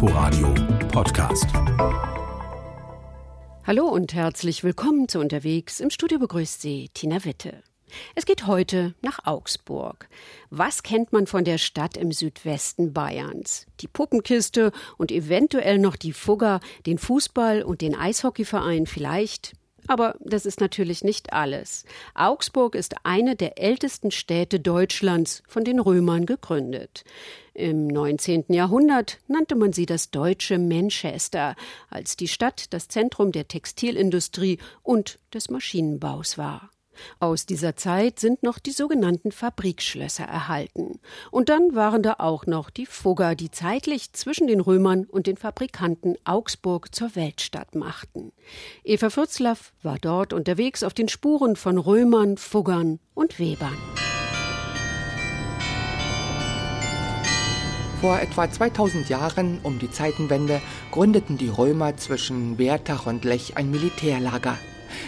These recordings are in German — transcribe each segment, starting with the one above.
Inforadio Podcast. Hallo und herzlich willkommen zu Unterwegs. Im Studio begrüßt Sie Tina Witte. Es geht heute nach Augsburg. Was kennt man von der Stadt im Südwesten Bayerns? Die Puppenkiste und eventuell noch die Fugger, den Fußball und den Eishockeyverein vielleicht. Aber das ist natürlich nicht alles. Augsburg ist eine der ältesten Städte Deutschlands, von den Römern gegründet. Im 19. Jahrhundert nannte man sie das deutsche Manchester, als die Stadt das Zentrum der Textilindustrie und des Maschinenbaus war. Aus dieser Zeit sind noch die sogenannten Fabrikschlösser erhalten. Und dann waren da auch noch die Fugger, die zeitlich zwischen den Römern und den Fabrikanten Augsburg zur Weltstadt machten. Eva Fürzlaff war dort unterwegs auf den Spuren von Römern, Fuggern und Webern. Vor etwa 2000 Jahren, um die Zeitenwende, gründeten die Römer zwischen Wertach und Lech ein Militärlager.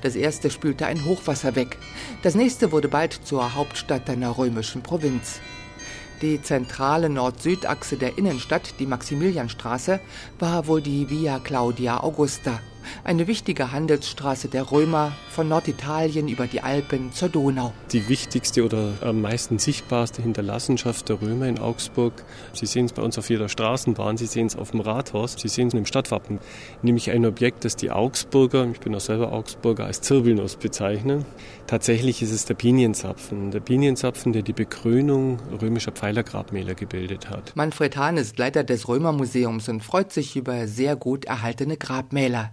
Das erste spülte ein Hochwasser weg. Das nächste wurde bald zur Hauptstadt einer römischen Provinz. Die zentrale Nord-Süd-Achse der Innenstadt, die Maximilianstraße, war wohl die Via Claudia Augusta eine wichtige Handelsstraße der Römer von Norditalien über die Alpen zur Donau. Die wichtigste oder am meisten sichtbarste Hinterlassenschaft der Römer in Augsburg. Sie sehen es bei uns auf jeder Straßenbahn, Sie sehen es auf dem Rathaus, Sie sehen es im Stadtwappen, nämlich ein Objekt, das die Augsburger, ich bin auch selber Augsburger, als Zirbelnuss bezeichnen. Tatsächlich ist es der Pinienzapfen, der Pinienzapfen, der die Bekrönung römischer Pfeilergrabmäler gebildet hat. Manfred Hahn ist Leiter des Römermuseums und freut sich über sehr gut erhaltene Grabmäler.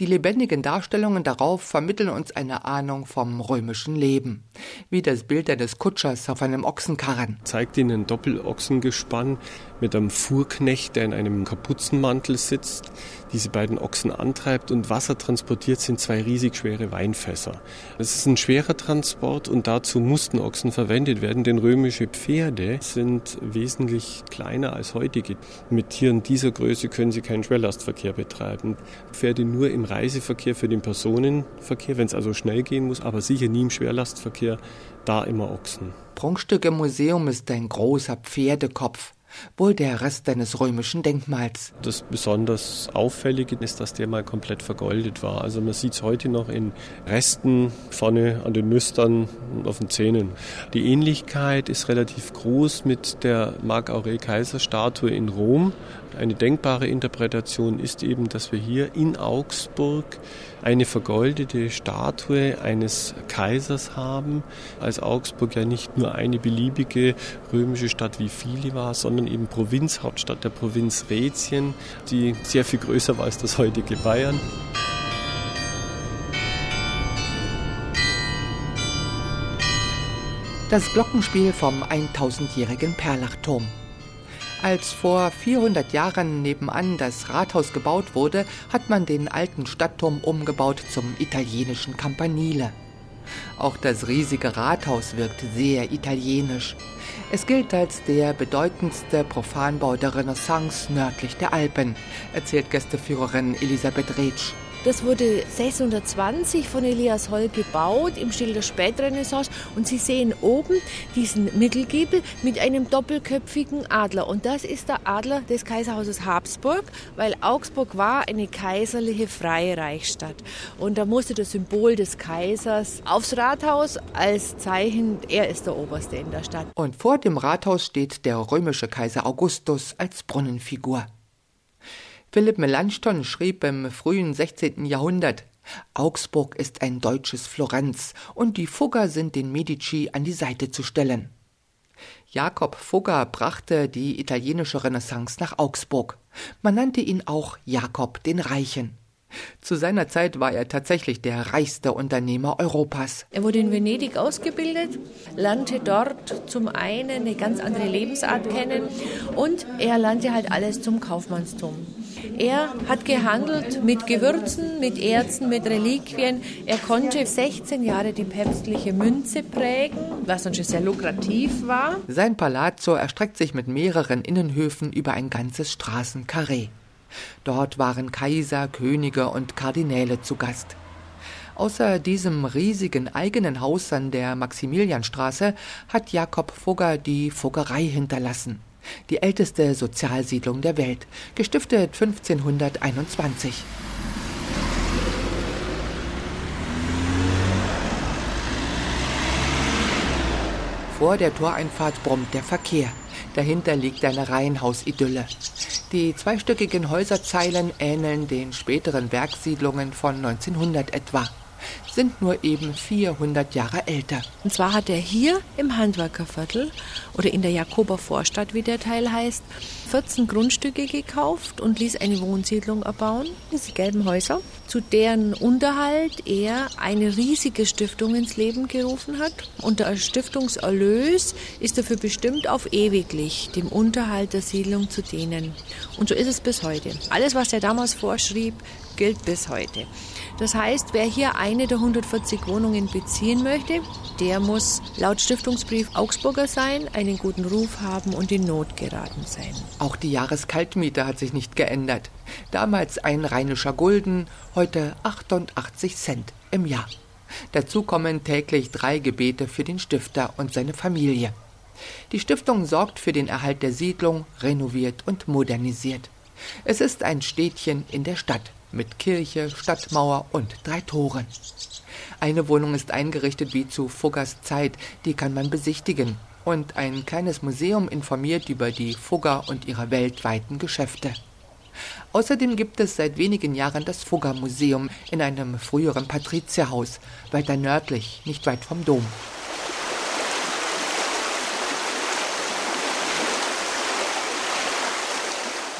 Die lebendigen Darstellungen darauf vermitteln uns eine Ahnung vom römischen Leben, wie das Bild eines Kutschers auf einem Ochsenkarren. Zeigt ihnen ein Doppelochsengespann mit einem Fuhrknecht, der in einem Kapuzenmantel sitzt, diese beiden Ochsen antreibt und Wasser transportiert sind zwei riesig schwere Weinfässer. Es ist ein schwerer Transport und dazu mussten Ochsen verwendet werden, denn römische Pferde sind wesentlich kleiner als heutige. Mit Tieren dieser Größe können sie keinen Schwerlastverkehr betreiben. Pferde nur im Reiseverkehr für den Personenverkehr, wenn es also schnell gehen muss, aber sicher nie im Schwerlastverkehr, da immer Ochsen. Prunkstück im Museum ist ein großer Pferdekopf wohl der Rest eines römischen Denkmals. Das besonders Auffällige ist, dass der mal komplett vergoldet war. Also man sieht es heute noch in Resten vorne an den Nüstern und auf den Zähnen. Die Ähnlichkeit ist relativ groß mit der Marc Aurel Kaiser Statue in Rom. Eine denkbare Interpretation ist eben, dass wir hier in Augsburg eine vergoldete Statue eines Kaisers haben, als Augsburg ja nicht nur eine beliebige römische Stadt wie viele war, sondern eben Provinzhauptstadt der Provinz Rätien, die sehr viel größer war als das heutige Bayern. Das Glockenspiel vom 1000-jährigen Perlachturm. Als vor 400 Jahren nebenan das Rathaus gebaut wurde, hat man den alten Stadtturm umgebaut zum italienischen Campanile. Auch das riesige Rathaus wirkt sehr italienisch. Es gilt als der bedeutendste Profanbau der Renaissance nördlich der Alpen, erzählt Gästeführerin Elisabeth Retsch. Das wurde 620 von Elias Holl gebaut im Stil der Spätrenaissance und Sie sehen oben diesen Mittelgiebel mit einem doppelköpfigen Adler und das ist der Adler des Kaiserhauses Habsburg, weil Augsburg war eine kaiserliche freie Reichsstadt und da musste das Symbol des Kaisers aufs Rathaus als Zeichen, er ist der Oberste in der Stadt. Und vor dem Rathaus steht der römische Kaiser Augustus als Brunnenfigur. Philipp Melanchthon schrieb im frühen 16. Jahrhundert, Augsburg ist ein deutsches Florenz und die Fugger sind den Medici an die Seite zu stellen. Jakob Fugger brachte die italienische Renaissance nach Augsburg. Man nannte ihn auch Jakob den Reichen. Zu seiner Zeit war er tatsächlich der reichste Unternehmer Europas. Er wurde in Venedig ausgebildet, lernte dort zum einen eine ganz andere Lebensart kennen und er lernte halt alles zum Kaufmannstum. Er hat gehandelt mit Gewürzen, mit Erzen, mit Reliquien. Er konnte 16 Jahre die päpstliche Münze prägen, was schon sehr lukrativ war. Sein Palazzo erstreckt sich mit mehreren Innenhöfen über ein ganzes Straßenkarree. Dort waren Kaiser, Könige und Kardinäle zu Gast. Außer diesem riesigen eigenen Haus an der Maximilianstraße hat Jakob Fugger die Fuggerei hinterlassen. Die älteste Sozialsiedlung der Welt, gestiftet 1521. Vor der Toreinfahrt brummt der Verkehr. Dahinter liegt eine Reihenhausidylle. Die zweistöckigen Häuserzeilen ähneln den späteren Werksiedlungen von 1900 etwa sind nur eben 400 Jahre älter. Und zwar hat er hier im Handwerkerviertel oder in der Jakober Vorstadt, wie der Teil heißt, 14 Grundstücke gekauft und ließ eine Wohnsiedlung erbauen, diese gelben Häuser, zu deren Unterhalt er eine riesige Stiftung ins Leben gerufen hat. Und der Stiftungserlös ist dafür bestimmt, auf ewiglich dem Unterhalt der Siedlung zu dienen. Und so ist es bis heute. Alles, was er damals vorschrieb, gilt bis heute. Das heißt, wer hier eine der 140 Wohnungen beziehen möchte, der muss laut Stiftungsbrief Augsburger sein, einen guten Ruf haben und in Not geraten sein. Auch die Jahreskaltmiete hat sich nicht geändert. Damals ein rheinischer Gulden, heute 88 Cent im Jahr. Dazu kommen täglich drei Gebete für den Stifter und seine Familie. Die Stiftung sorgt für den Erhalt der Siedlung, renoviert und modernisiert. Es ist ein Städtchen in der Stadt mit Kirche, Stadtmauer und drei Toren. Eine Wohnung ist eingerichtet wie zu Fuggers Zeit, die kann man besichtigen. Und ein kleines Museum informiert über die Fugger und ihre weltweiten Geschäfte. Außerdem gibt es seit wenigen Jahren das Fugger Museum in einem früheren Patrizierhaus, weiter nördlich, nicht weit vom Dom.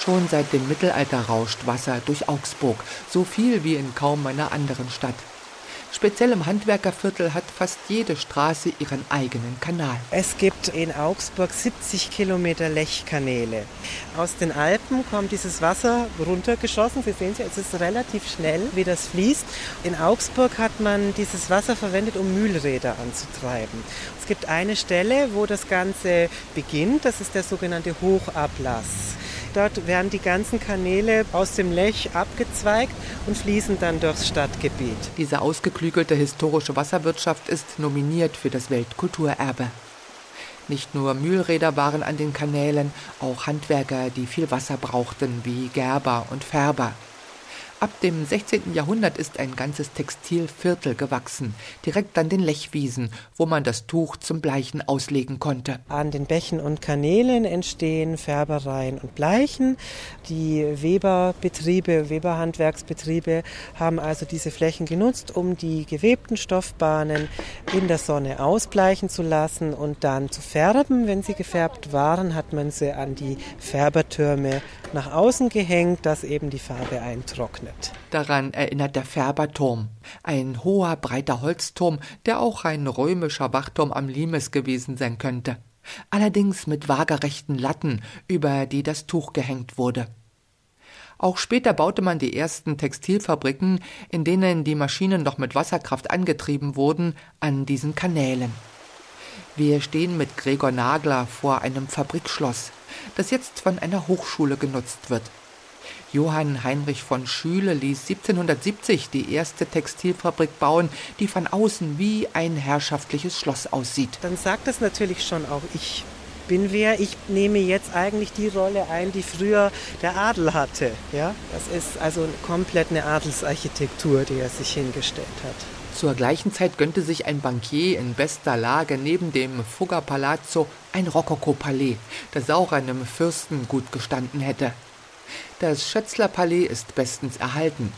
Schon seit dem Mittelalter rauscht Wasser durch Augsburg, so viel wie in kaum einer anderen Stadt. Speziell im Handwerkerviertel hat fast jede Straße ihren eigenen Kanal. Es gibt in Augsburg 70 Kilometer Lechkanäle. Aus den Alpen kommt dieses Wasser runtergeschossen. Sie sehen es, ist relativ schnell, wie das fließt. In Augsburg hat man dieses Wasser verwendet, um Mühlräder anzutreiben. Es gibt eine Stelle, wo das Ganze beginnt. Das ist der sogenannte Hochablass. Dort werden die ganzen Kanäle aus dem Lech abgezweigt und fließen dann durchs Stadtgebiet. Diese ausgeklügelte historische Wasserwirtschaft ist nominiert für das Weltkulturerbe. Nicht nur Mühlräder waren an den Kanälen, auch Handwerker, die viel Wasser brauchten, wie Gerber und Färber. Ab dem 16. Jahrhundert ist ein ganzes Textilviertel gewachsen, direkt an den Lechwiesen, wo man das Tuch zum Bleichen auslegen konnte. An den Bächen und Kanälen entstehen Färbereien und Bleichen. Die Weberbetriebe, Weberhandwerksbetriebe haben also diese Flächen genutzt, um die gewebten Stoffbahnen in der Sonne ausbleichen zu lassen und dann zu färben. Wenn sie gefärbt waren, hat man sie an die Färbertürme nach außen gehängt, dass eben die Farbe eintrocknet geöffnet. Daran erinnert der Färberturm, ein hoher, breiter Holzturm, der auch ein römischer Wachturm am Limes gewesen sein könnte. Allerdings mit waagerechten Latten, über die das Tuch gehängt wurde. Auch später baute man die ersten Textilfabriken, in denen die Maschinen noch mit Wasserkraft angetrieben wurden, an diesen Kanälen. Wir stehen mit Gregor Nagler vor einem Fabrikschloss, das jetzt von einer Hochschule genutzt wird. Johann Heinrich von Schüle ließ 1770 die erste Textilfabrik bauen, die von außen wie ein herrschaftliches Schloss aussieht. Dann sagt das natürlich schon auch ich bin wer. Ich nehme jetzt eigentlich die Rolle ein, die früher der Adel hatte. Ja? Das ist also komplett eine Adelsarchitektur, die er sich hingestellt hat. Zur gleichen Zeit gönnte sich ein Bankier in bester Lage neben dem Fugger Palazzo ein Rokoko-Palais, das auch einem Fürsten gut gestanden hätte. Das Schötzler-Palais ist bestens erhalten.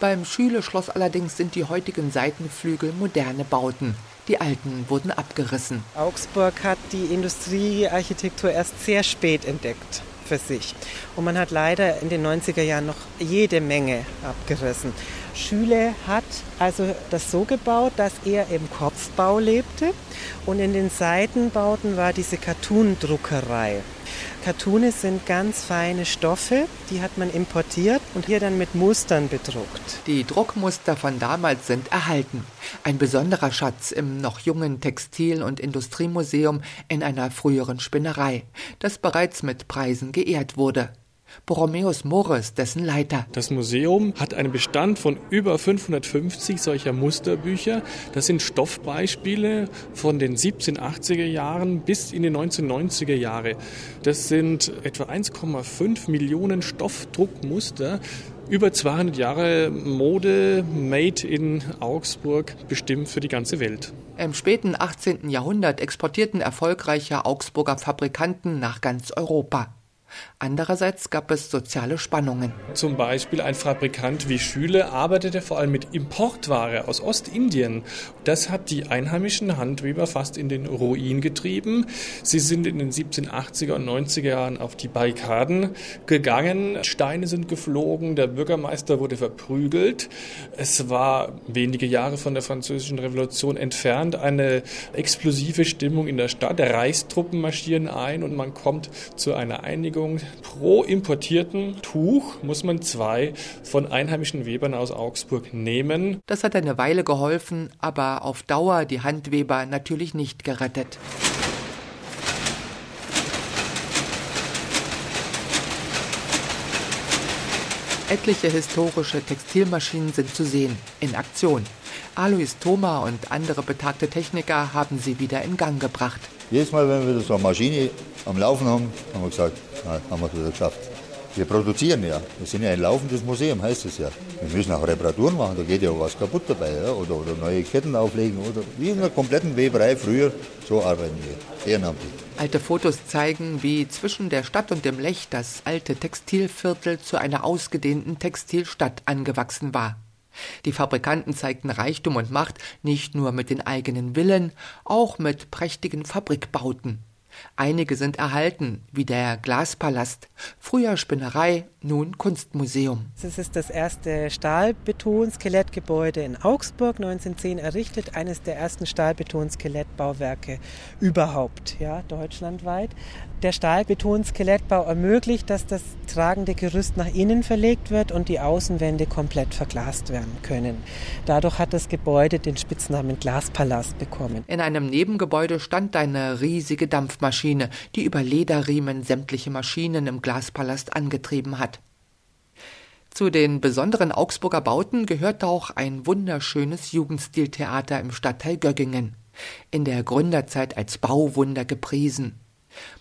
Beim Schüle-Schloss allerdings sind die heutigen Seitenflügel moderne Bauten. Die alten wurden abgerissen. Augsburg hat die Industriearchitektur erst sehr spät entdeckt für sich. Und man hat leider in den 90er Jahren noch jede Menge abgerissen. Schüle hat also das so gebaut, dass er im Kopfbau lebte und in den Seitenbauten war diese Cartoon-Druckerei. Cartoons sind ganz feine Stoffe, die hat man importiert und hier dann mit Mustern bedruckt. Die Druckmuster von damals sind erhalten. Ein besonderer Schatz im noch jungen Textil- und Industriemuseum in einer früheren Spinnerei, das bereits mit Preisen geehrt wurde. Borromäus Mores, dessen Leiter. Das Museum hat einen Bestand von über 550 solcher Musterbücher. Das sind Stoffbeispiele von den 1780er Jahren bis in die 1990er Jahre. Das sind etwa 1,5 Millionen Stoffdruckmuster über 200 Jahre Mode made in Augsburg bestimmt für die ganze Welt. Im späten 18. Jahrhundert exportierten erfolgreiche Augsburger Fabrikanten nach ganz Europa. Andererseits gab es soziale Spannungen. Zum Beispiel ein Fabrikant wie Schüle arbeitete vor allem mit Importware aus Ostindien. Das hat die einheimischen Handweber fast in den Ruin getrieben. Sie sind in den 1780er und 90er Jahren auf die Barrikaden gegangen. Steine sind geflogen, der Bürgermeister wurde verprügelt. Es war wenige Jahre von der Französischen Revolution entfernt eine explosive Stimmung in der Stadt. Reichstruppen marschieren ein und man kommt zu einer Einigung Beschäftigung. Pro importierten Tuch muss man zwei von einheimischen Webern aus Augsburg nehmen. Das hat eine Weile geholfen, aber auf Dauer die Handweber natürlich nicht gerettet. Etliche historische Textilmaschinen sind zu sehen, in Aktion. Alois Thoma und andere betagte Techniker haben sie wieder in Gang gebracht. Jedes Mal, wenn wir so eine Maschine am Laufen haben, haben wir gesagt, na, haben wir es wieder geschafft. Wir produzieren ja. Wir sind ja ein laufendes Museum, heißt es ja. Wir müssen auch Reparaturen machen, da geht ja was kaputt dabei. Ja? Oder, oder neue Ketten auflegen. Oder wie in einer kompletten Weberei früher, so arbeiten wir. Ehrenamtlich. Alte Fotos zeigen, wie zwischen der Stadt und dem Lech das alte Textilviertel zu einer ausgedehnten Textilstadt angewachsen war. Die Fabrikanten zeigten Reichtum und Macht nicht nur mit den eigenen Villen, auch mit prächtigen Fabrikbauten. Einige sind erhalten, wie der Glaspalast, früher Spinnerei, nun Kunstmuseum. Das ist das erste Stahlbeton-Skelettgebäude in Augsburg, 1910 errichtet, eines der ersten Stahlbeton-Skelettbauwerke überhaupt, ja, deutschlandweit. Der Stahlbeton-Skelettbau ermöglicht, dass das tragende Gerüst nach innen verlegt wird und die Außenwände komplett verglast werden können. Dadurch hat das Gebäude den Spitznamen Glaspalast bekommen. In einem Nebengebäude stand eine riesige Dampfmaschine, die über Lederriemen sämtliche Maschinen im Glaspalast angetrieben hat. Zu den besonderen Augsburger Bauten gehört auch ein wunderschönes Jugendstiltheater im Stadtteil Göggingen, in der Gründerzeit als Bauwunder gepriesen.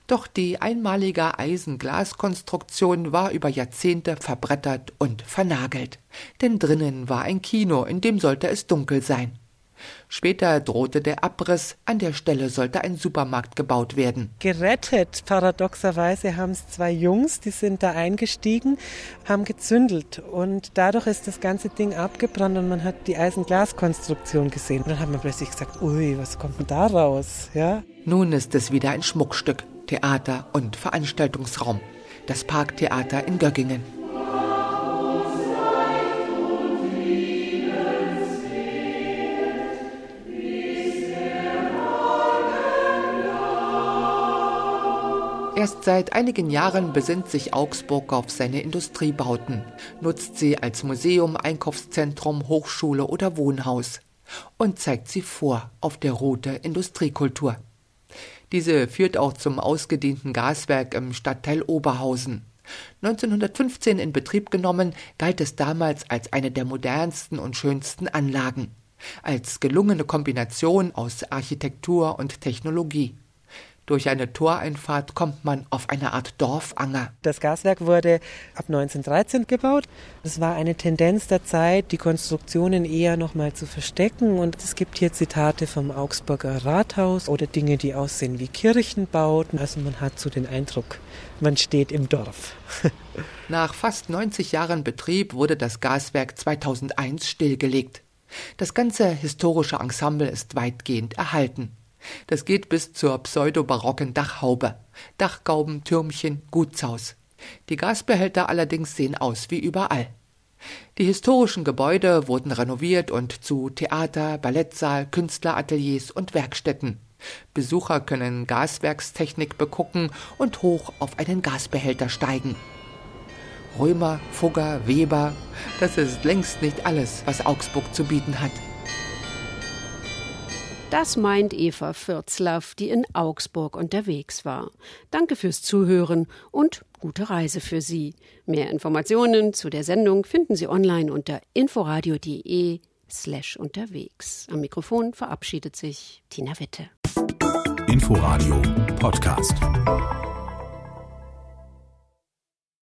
Doch die einmalige Eisenglaskonstruktion war über Jahrzehnte verbrettert und vernagelt, denn drinnen war ein Kino, in dem sollte es dunkel sein. Später drohte der Abriss, an der Stelle sollte ein Supermarkt gebaut werden. Gerettet, paradoxerweise, haben es zwei Jungs, die sind da eingestiegen, haben gezündelt und dadurch ist das ganze Ding abgebrannt und man hat die Eisenglaskonstruktion gesehen. Und dann hat man plötzlich gesagt, ui, was kommt denn da raus? Ja? Nun ist es wieder ein Schmuckstück, Theater und Veranstaltungsraum. Das Parktheater in Göggingen. Erst seit einigen Jahren besinnt sich Augsburg auf seine Industriebauten, nutzt sie als Museum, Einkaufszentrum, Hochschule oder Wohnhaus und zeigt sie vor auf der Route Industriekultur. Diese führt auch zum ausgedehnten Gaswerk im Stadtteil Oberhausen. 1915 in Betrieb genommen, galt es damals als eine der modernsten und schönsten Anlagen, als gelungene Kombination aus Architektur und Technologie. Durch eine Toreinfahrt kommt man auf eine Art Dorfanger. Das Gaswerk wurde ab 1913 gebaut. Es war eine Tendenz der Zeit, die Konstruktionen eher noch mal zu verstecken. Und es gibt hier Zitate vom Augsburger Rathaus oder Dinge, die aussehen wie Kirchenbauten. Also man hat so den Eindruck, man steht im Dorf. Nach fast 90 Jahren Betrieb wurde das Gaswerk 2001 stillgelegt. Das ganze historische Ensemble ist weitgehend erhalten. Das geht bis zur pseudobarocken Dachhaube, Dachgauben, Türmchen, Gutshaus. Die Gasbehälter allerdings sehen aus wie überall. Die historischen Gebäude wurden renoviert und zu Theater, Ballettsaal, Künstlerateliers und Werkstätten. Besucher können Gaswerkstechnik begucken und hoch auf einen Gasbehälter steigen. Römer, Fugger, Weber, das ist längst nicht alles, was Augsburg zu bieten hat. Das meint Eva Fürzlaff, die in Augsburg unterwegs war. Danke fürs Zuhören und gute Reise für Sie. Mehr Informationen zu der Sendung finden Sie online unter inforadio.de slash unterwegs. Am Mikrofon verabschiedet sich Tina Witte. Inforadio Podcast.